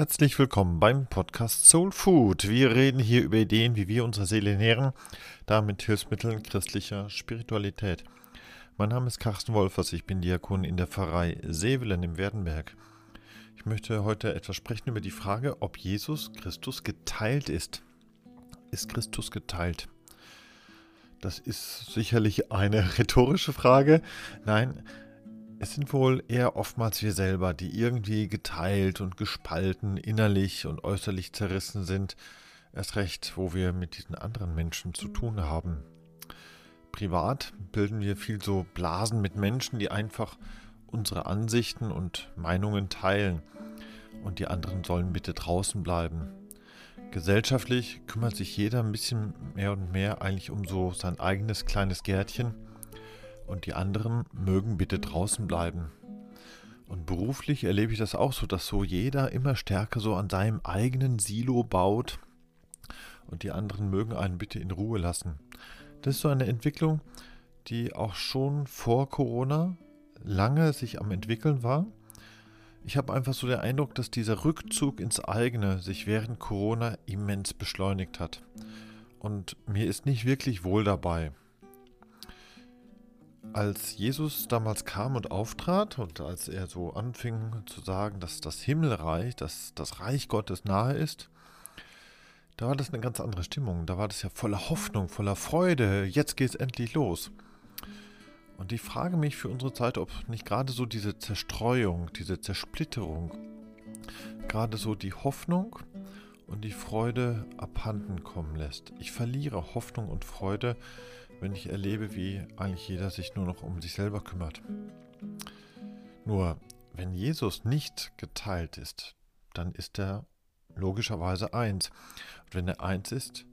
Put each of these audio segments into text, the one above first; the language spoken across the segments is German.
Herzlich willkommen beim Podcast Soul Food. Wir reden hier über Ideen, wie wir unsere Seele nähren, damit Hilfsmitteln christlicher Spiritualität. Mein Name ist Carsten Wolfers, ich bin Diakon in der Pfarrei Sevelen im Werdenberg. Ich möchte heute etwas sprechen über die Frage, ob Jesus Christus geteilt ist. Ist Christus geteilt? Das ist sicherlich eine rhetorische Frage. Nein, es sind wohl eher oftmals wir selber, die irgendwie geteilt und gespalten, innerlich und äußerlich zerrissen sind. Erst recht, wo wir mit diesen anderen Menschen zu tun haben. Privat bilden wir viel so Blasen mit Menschen, die einfach unsere Ansichten und Meinungen teilen. Und die anderen sollen bitte draußen bleiben. Gesellschaftlich kümmert sich jeder ein bisschen mehr und mehr eigentlich um so sein eigenes kleines Gärtchen und die anderen mögen bitte draußen bleiben. Und beruflich erlebe ich das auch so, dass so jeder immer stärker so an seinem eigenen Silo baut und die anderen mögen einen bitte in Ruhe lassen. Das ist so eine Entwicklung, die auch schon vor Corona lange sich am entwickeln war. Ich habe einfach so den Eindruck, dass dieser Rückzug ins eigene sich während Corona immens beschleunigt hat. Und mir ist nicht wirklich wohl dabei. Als Jesus damals kam und auftrat und als er so anfing zu sagen, dass das Himmelreich, dass das Reich Gottes nahe ist, da war das eine ganz andere Stimmung. Da war das ja voller Hoffnung, voller Freude. Jetzt geht es endlich los. Und ich frage mich für unsere Zeit, ob nicht gerade so diese Zerstreuung, diese Zersplitterung, gerade so die Hoffnung und die Freude abhanden kommen lässt. Ich verliere Hoffnung und Freude, wenn ich erlebe, wie eigentlich jeder sich nur noch um sich selber kümmert. Nur, wenn Jesus nicht geteilt ist, dann ist er logischerweise eins. Und wenn er eins ist,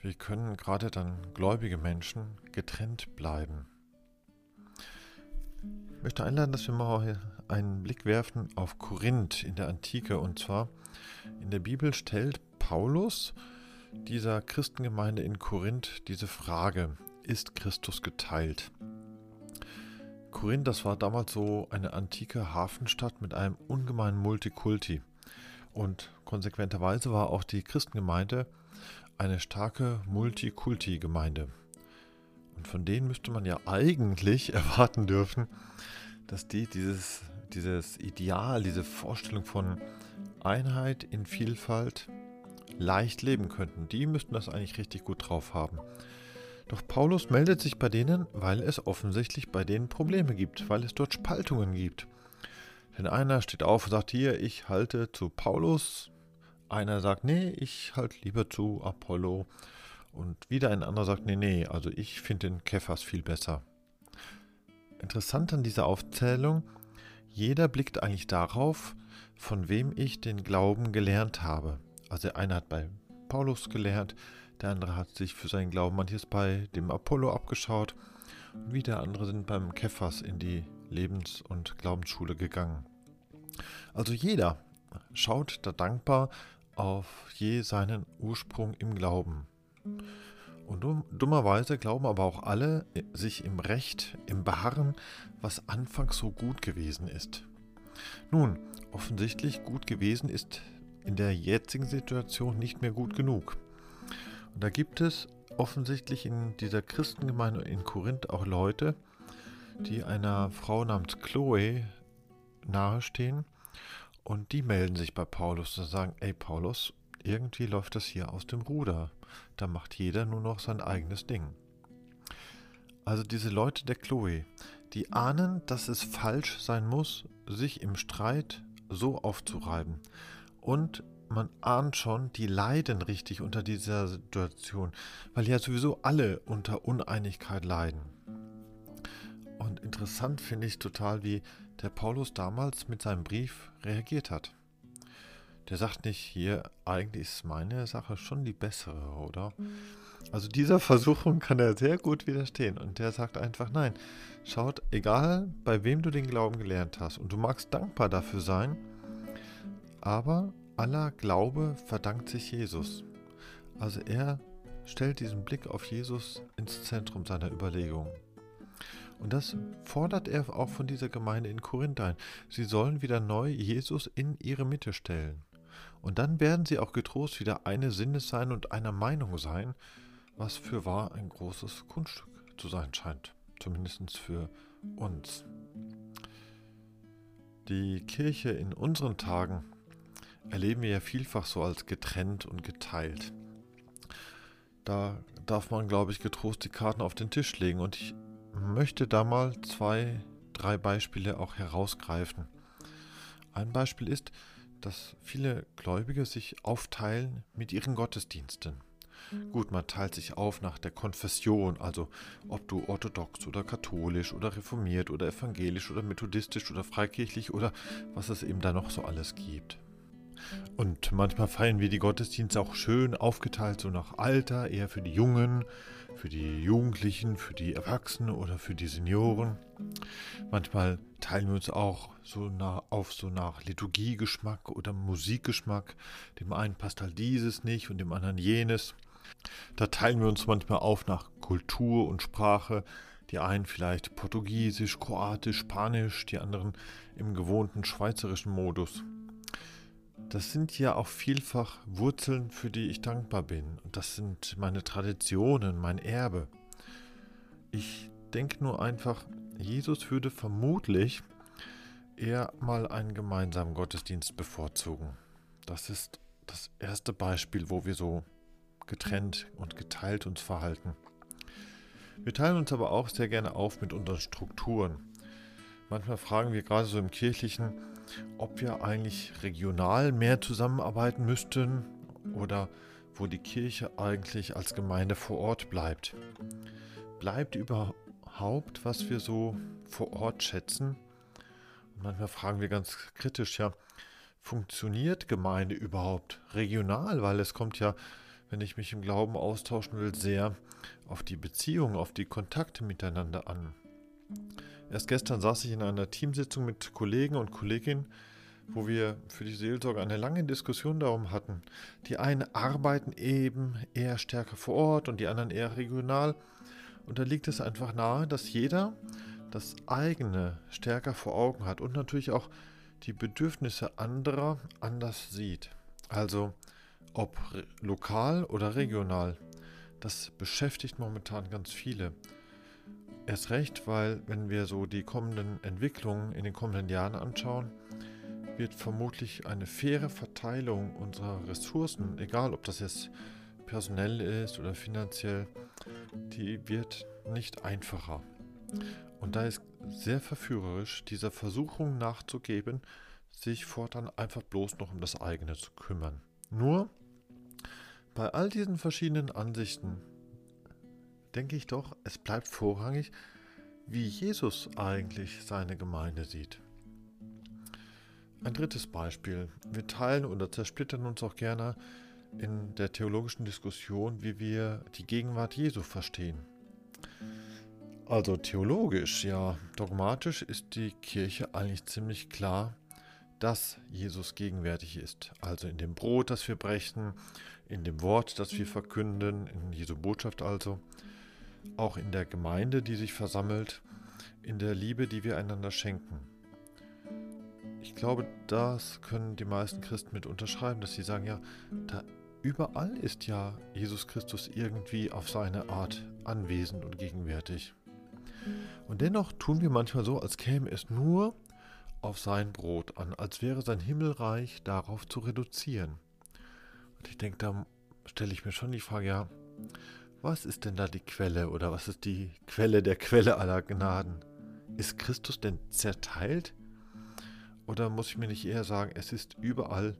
wie können gerade dann gläubige Menschen getrennt bleiben? Ich möchte einladen, dass wir mal einen Blick werfen auf Korinth in der Antike. Und zwar in der Bibel stellt Paulus dieser Christengemeinde in Korinth diese Frage, ist Christus geteilt? Korinth, das war damals so eine antike Hafenstadt mit einem ungemeinen Multikulti. Und konsequenterweise war auch die Christengemeinde eine starke Multikulti-Gemeinde. Und von denen müsste man ja eigentlich erwarten dürfen, dass die dieses, dieses Ideal, diese Vorstellung von Einheit in Vielfalt leicht leben könnten. Die müssten das eigentlich richtig gut drauf haben. Doch Paulus meldet sich bei denen, weil es offensichtlich bei denen Probleme gibt, weil es dort Spaltungen gibt. Denn einer steht auf und sagt, hier, ich halte zu Paulus. Einer sagt, nee, ich halte lieber zu Apollo. Und wieder ein anderer sagt, nee, nee, also ich finde den Kephas viel besser. Interessant an dieser Aufzählung, jeder blickt eigentlich darauf, von wem ich den Glauben gelernt habe. Also der eine hat bei Paulus gelernt, der andere hat sich für seinen Glauben manches bei dem Apollo abgeschaut und wieder andere sind beim Kephas in die Lebens- und Glaubensschule gegangen. Also jeder schaut da dankbar auf je seinen Ursprung im Glauben. Und dummerweise glauben aber auch alle sich im Recht, im Beharren, was anfangs so gut gewesen ist. Nun, offensichtlich gut gewesen ist in der jetzigen Situation nicht mehr gut genug. Und da gibt es offensichtlich in dieser Christengemeinde in Korinth auch Leute, die einer Frau namens Chloe nahestehen und die melden sich bei Paulus und sagen, ey Paulus, irgendwie läuft das hier aus dem Ruder. Da macht jeder nur noch sein eigenes Ding. Also diese Leute der Chloe, die ahnen, dass es falsch sein muss, sich im Streit so aufzureiben. Und man ahnt schon, die leiden richtig unter dieser Situation, weil ja sowieso alle unter Uneinigkeit leiden. Und interessant finde ich total, wie der Paulus damals mit seinem Brief reagiert hat. Der sagt nicht, hier, eigentlich ist meine Sache schon die bessere, oder? Also dieser Versuchung kann er sehr gut widerstehen. Und der sagt einfach, nein, schaut, egal bei wem du den Glauben gelernt hast, und du magst dankbar dafür sein, aber aller Glaube verdankt sich Jesus. Also er stellt diesen Blick auf Jesus ins Zentrum seiner Überlegungen. Und das fordert er auch von dieser Gemeinde in Korinth ein. Sie sollen wieder neu Jesus in ihre Mitte stellen. Und dann werden sie auch getrost wieder eine Sinnes sein und einer Meinung sein, was für wahr ein großes Kunststück zu sein scheint, zumindest für uns. Die Kirche in unseren Tagen erleben wir ja vielfach so als getrennt und geteilt. Da darf man, glaube ich, getrost die Karten auf den Tisch legen und ich möchte da mal zwei, drei Beispiele auch herausgreifen. Ein Beispiel ist, dass viele Gläubige sich aufteilen mit ihren Gottesdiensten. Gut, man teilt sich auf nach der Konfession, also ob du orthodox oder katholisch oder reformiert oder evangelisch oder methodistisch oder freikirchlich oder was es eben da noch so alles gibt. Und manchmal feiern wir die Gottesdienste auch schön aufgeteilt, so nach Alter, eher für die Jungen, für die Jugendlichen, für die Erwachsenen oder für die Senioren. Manchmal teilen wir uns auch so nach, auf so nach Liturgiegeschmack oder Musikgeschmack. Dem einen passt halt dieses nicht und dem anderen jenes. Da teilen wir uns manchmal auf nach Kultur und Sprache. Die einen vielleicht Portugiesisch, Kroatisch, Spanisch, die anderen im gewohnten schweizerischen Modus. Das sind ja auch vielfach Wurzeln, für die ich dankbar bin. Und das sind meine Traditionen, mein Erbe. Ich denke nur einfach, Jesus würde vermutlich eher mal einen gemeinsamen Gottesdienst bevorzugen. Das ist das erste Beispiel, wo wir so getrennt und geteilt uns verhalten. Wir teilen uns aber auch sehr gerne auf mit unseren Strukturen. Manchmal fragen wir gerade so im kirchlichen, ob wir eigentlich regional mehr zusammenarbeiten müssten oder wo die Kirche eigentlich als Gemeinde vor Ort bleibt. Bleibt überhaupt, was wir so vor Ort schätzen? Manchmal fragen wir ganz kritisch, ja, funktioniert Gemeinde überhaupt regional? Weil es kommt ja wenn ich mich im Glauben austauschen will, sehr auf die Beziehung, auf die Kontakte miteinander an. Erst gestern saß ich in einer Teamsitzung mit Kollegen und Kolleginnen, wo wir für die Seelsorge eine lange Diskussion darum hatten. Die einen arbeiten eben eher stärker vor Ort und die anderen eher regional. Und da liegt es einfach nahe, dass jeder das eigene stärker vor Augen hat und natürlich auch die Bedürfnisse anderer anders sieht. Also ob lokal oder regional. Das beschäftigt momentan ganz viele. Erst recht, weil wenn wir so die kommenden Entwicklungen in den kommenden Jahren anschauen, wird vermutlich eine faire Verteilung unserer Ressourcen, egal ob das jetzt personell ist oder finanziell, die wird nicht einfacher. Und da ist sehr verführerisch, dieser Versuchung nachzugeben, sich fortan einfach bloß noch um das eigene zu kümmern. Nur bei all diesen verschiedenen Ansichten denke ich doch, es bleibt vorrangig, wie Jesus eigentlich seine Gemeinde sieht. Ein drittes Beispiel. Wir teilen oder zersplittern uns auch gerne in der theologischen Diskussion, wie wir die Gegenwart Jesu verstehen. Also theologisch, ja, dogmatisch ist die Kirche eigentlich ziemlich klar, dass Jesus gegenwärtig ist. Also in dem Brot, das wir brechen, in dem Wort, das wir verkünden, in Jesu Botschaft also, auch in der Gemeinde, die sich versammelt, in der Liebe, die wir einander schenken. Ich glaube, das können die meisten Christen mit unterschreiben, dass sie sagen, ja, da überall ist ja Jesus Christus irgendwie auf seine Art anwesend und gegenwärtig. Und dennoch tun wir manchmal so, als käme es nur auf sein Brot an, als wäre sein Himmelreich darauf zu reduzieren. Und ich denke, da stelle ich mir schon die Frage, ja, was ist denn da die Quelle oder was ist die Quelle der Quelle aller Gnaden? Ist Christus denn zerteilt? Oder muss ich mir nicht eher sagen, es ist überall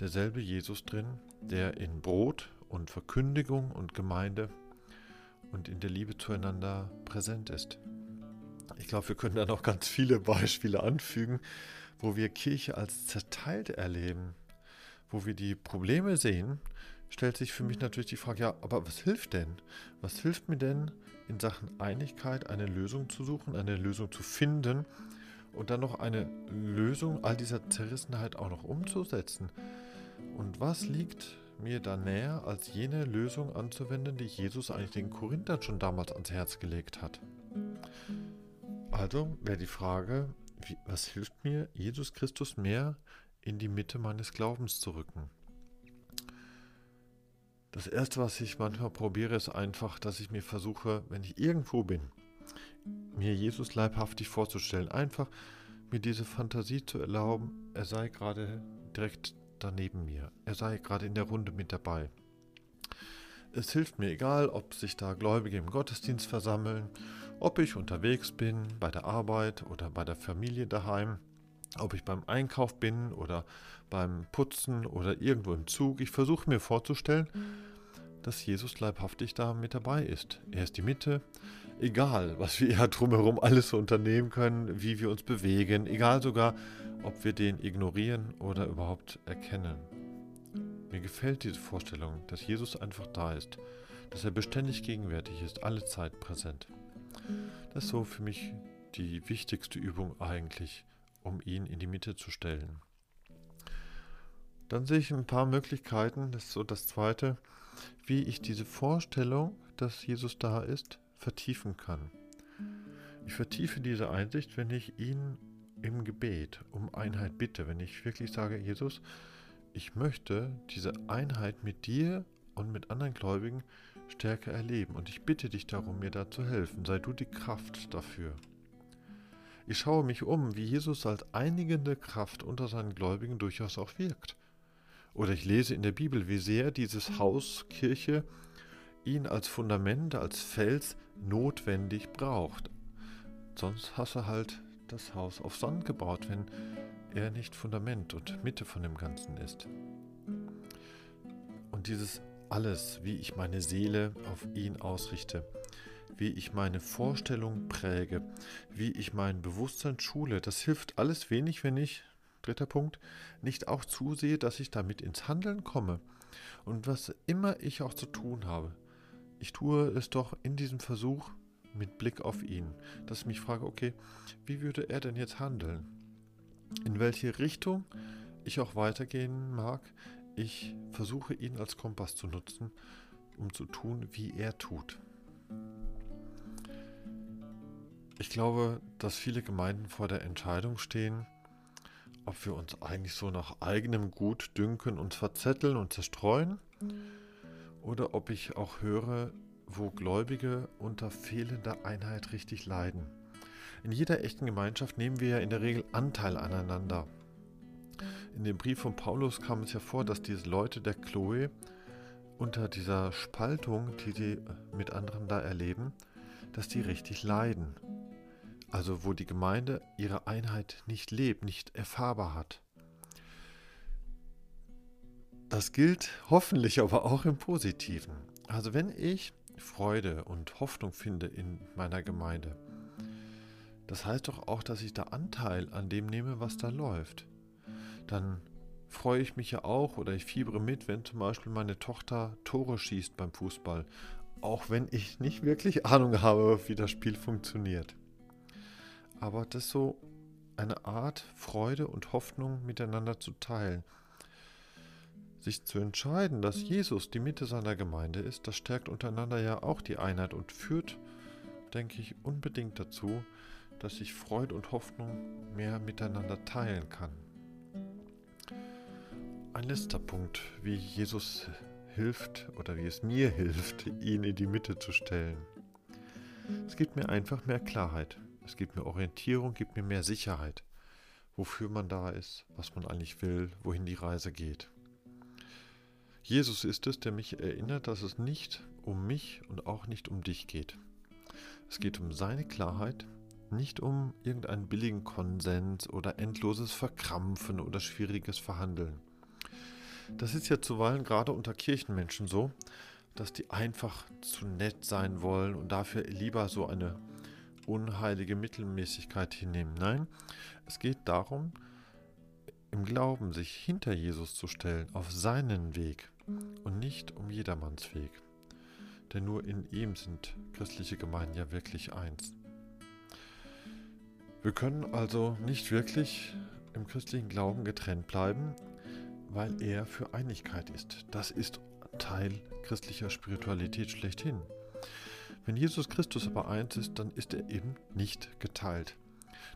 derselbe Jesus drin, der in Brot und Verkündigung und Gemeinde und in der Liebe zueinander präsent ist? Ich glaube, wir können da noch ganz viele Beispiele anfügen, wo wir Kirche als zerteilt erleben wo wir die Probleme sehen, stellt sich für mich mhm. natürlich die Frage, ja, aber was hilft denn? Was hilft mir denn in Sachen Einigkeit eine Lösung zu suchen, eine Lösung zu finden und dann noch eine Lösung all dieser Zerrissenheit auch noch umzusetzen? Und was liegt mir da näher, als jene Lösung anzuwenden, die Jesus eigentlich den Korinthern schon damals ans Herz gelegt hat? Also wäre die Frage, wie, was hilft mir Jesus Christus mehr in die Mitte meines Glaubens zu rücken. Das Erste, was ich manchmal probiere, ist einfach, dass ich mir versuche, wenn ich irgendwo bin, mir Jesus leibhaftig vorzustellen. Einfach mir diese Fantasie zu erlauben, er sei gerade direkt daneben mir. Er sei gerade in der Runde mit dabei. Es hilft mir egal, ob sich da Gläubige im Gottesdienst versammeln, ob ich unterwegs bin, bei der Arbeit oder bei der Familie daheim, ob ich beim Einkauf bin oder beim Putzen oder irgendwo im Zug. Ich versuche mir vorzustellen, dass Jesus leibhaftig da mit dabei ist. Er ist die Mitte, egal was wir ja drumherum alles unternehmen können, wie wir uns bewegen, egal sogar, ob wir den ignorieren oder überhaupt erkennen. Mir gefällt diese Vorstellung, dass Jesus einfach da ist, dass er beständig gegenwärtig ist, alle Zeit präsent. Das ist so für mich die wichtigste Übung eigentlich, um ihn in die Mitte zu stellen. Dann sehe ich ein paar Möglichkeiten, das ist so das zweite, wie ich diese Vorstellung, dass Jesus da ist, vertiefen kann. Ich vertiefe diese Einsicht, wenn ich ihn im Gebet um Einheit bitte, wenn ich wirklich sage, Jesus, ich möchte diese Einheit mit dir und mit anderen Gläubigen stärker erleben und ich bitte dich darum, mir da zu helfen. Sei du die Kraft dafür. Ich schaue mich um, wie Jesus als einigende Kraft unter seinen Gläubigen durchaus auch wirkt. Oder ich lese in der Bibel, wie sehr dieses Haus, Kirche, ihn als Fundament, als Fels notwendig braucht. Sonst hast du halt das Haus auf Sand gebaut, wenn er nicht Fundament und Mitte von dem Ganzen ist. Und dieses alles, wie ich meine Seele auf ihn ausrichte, wie ich meine Vorstellung präge, wie ich mein Bewusstsein schule, das hilft alles wenig, wenn ich, dritter Punkt, nicht auch zusehe, dass ich damit ins Handeln komme. Und was immer ich auch zu tun habe, ich tue es doch in diesem Versuch mit Blick auf ihn, dass ich mich frage, okay, wie würde er denn jetzt handeln? In welche Richtung ich auch weitergehen mag, ich versuche ihn als Kompass zu nutzen, um zu tun, wie er tut. Ich glaube, dass viele Gemeinden vor der Entscheidung stehen, ob wir uns eigentlich so nach eigenem Gut dünken und verzetteln und zerstreuen oder ob ich auch höre, wo Gläubige unter fehlender Einheit richtig leiden. In jeder echten Gemeinschaft nehmen wir ja in der Regel Anteil aneinander. In dem Brief von Paulus kam es ja vor, dass diese Leute der Chloe unter dieser Spaltung, die sie mit anderen da erleben, dass die richtig leiden. Also wo die Gemeinde ihre Einheit nicht lebt, nicht erfahrbar hat. Das gilt hoffentlich aber auch im Positiven. Also wenn ich Freude und Hoffnung finde in meiner Gemeinde, das heißt doch auch, dass ich da Anteil an dem nehme, was da läuft. Dann freue ich mich ja auch oder ich fiebere mit, wenn zum Beispiel meine Tochter Tore schießt beim Fußball, auch wenn ich nicht wirklich Ahnung habe, wie das Spiel funktioniert. Aber das so eine Art Freude und Hoffnung miteinander zu teilen. Sich zu entscheiden, dass Jesus die Mitte seiner Gemeinde ist, das stärkt untereinander ja auch die Einheit und führt, denke ich, unbedingt dazu, dass ich Freude und Hoffnung mehr miteinander teilen kann. Ein letzter Punkt, wie Jesus hilft oder wie es mir hilft, ihn in die Mitte zu stellen. Es gibt mir einfach mehr Klarheit. Es gibt mir Orientierung, gibt mir mehr Sicherheit, wofür man da ist, was man eigentlich will, wohin die Reise geht. Jesus ist es, der mich erinnert, dass es nicht um mich und auch nicht um dich geht. Es geht um seine Klarheit, nicht um irgendeinen billigen Konsens oder endloses Verkrampfen oder schwieriges Verhandeln. Das ist ja zuweilen gerade unter Kirchenmenschen so, dass die einfach zu nett sein wollen und dafür lieber so eine unheilige Mittelmäßigkeit hinnehmen. Nein, es geht darum, im Glauben sich hinter Jesus zu stellen, auf seinen Weg und nicht um jedermanns Weg. Denn nur in ihm sind christliche Gemeinden ja wirklich eins. Wir können also nicht wirklich im christlichen Glauben getrennt bleiben, weil er für Einigkeit ist. Das ist Teil christlicher Spiritualität schlechthin. Wenn Jesus Christus aber eins ist, dann ist er eben nicht geteilt.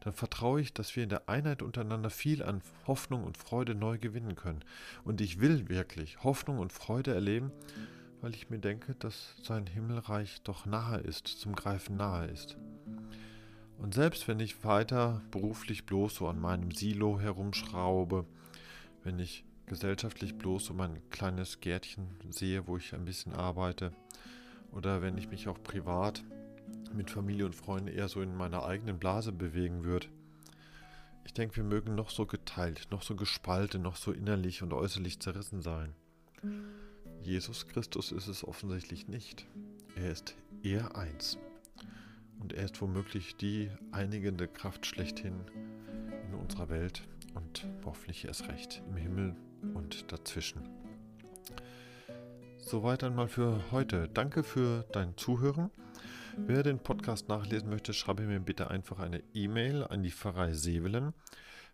dann vertraue ich, dass wir in der Einheit untereinander viel an Hoffnung und Freude neu gewinnen können. Und ich will wirklich Hoffnung und Freude erleben, weil ich mir denke, dass sein Himmelreich doch nahe ist, zum Greifen nahe ist. Und selbst wenn ich weiter beruflich bloß so an meinem Silo herumschraube, wenn ich gesellschaftlich bloß so mein kleines Gärtchen sehe, wo ich ein bisschen arbeite, oder wenn ich mich auch privat mit Familie und Freunden eher so in meiner eigenen Blase bewegen würde. Ich denke, wir mögen noch so geteilt, noch so gespalten, noch so innerlich und äußerlich zerrissen sein. Jesus Christus ist es offensichtlich nicht. Er ist eher eins. Und er ist womöglich die einigende Kraft schlechthin in unserer Welt und hoffentlich erst recht im Himmel und dazwischen. Soweit einmal für heute. Danke für dein Zuhören. Wer den Podcast nachlesen möchte, schreibe mir bitte einfach eine E-Mail an die Pfarrei Sevelen.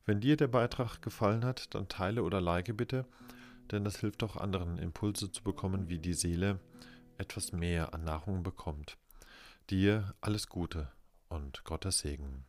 Wenn dir der Beitrag gefallen hat, dann teile oder like bitte, denn das hilft auch anderen Impulse zu bekommen, wie die Seele etwas mehr an Nahrung bekommt. Dir alles Gute und Gottes Segen.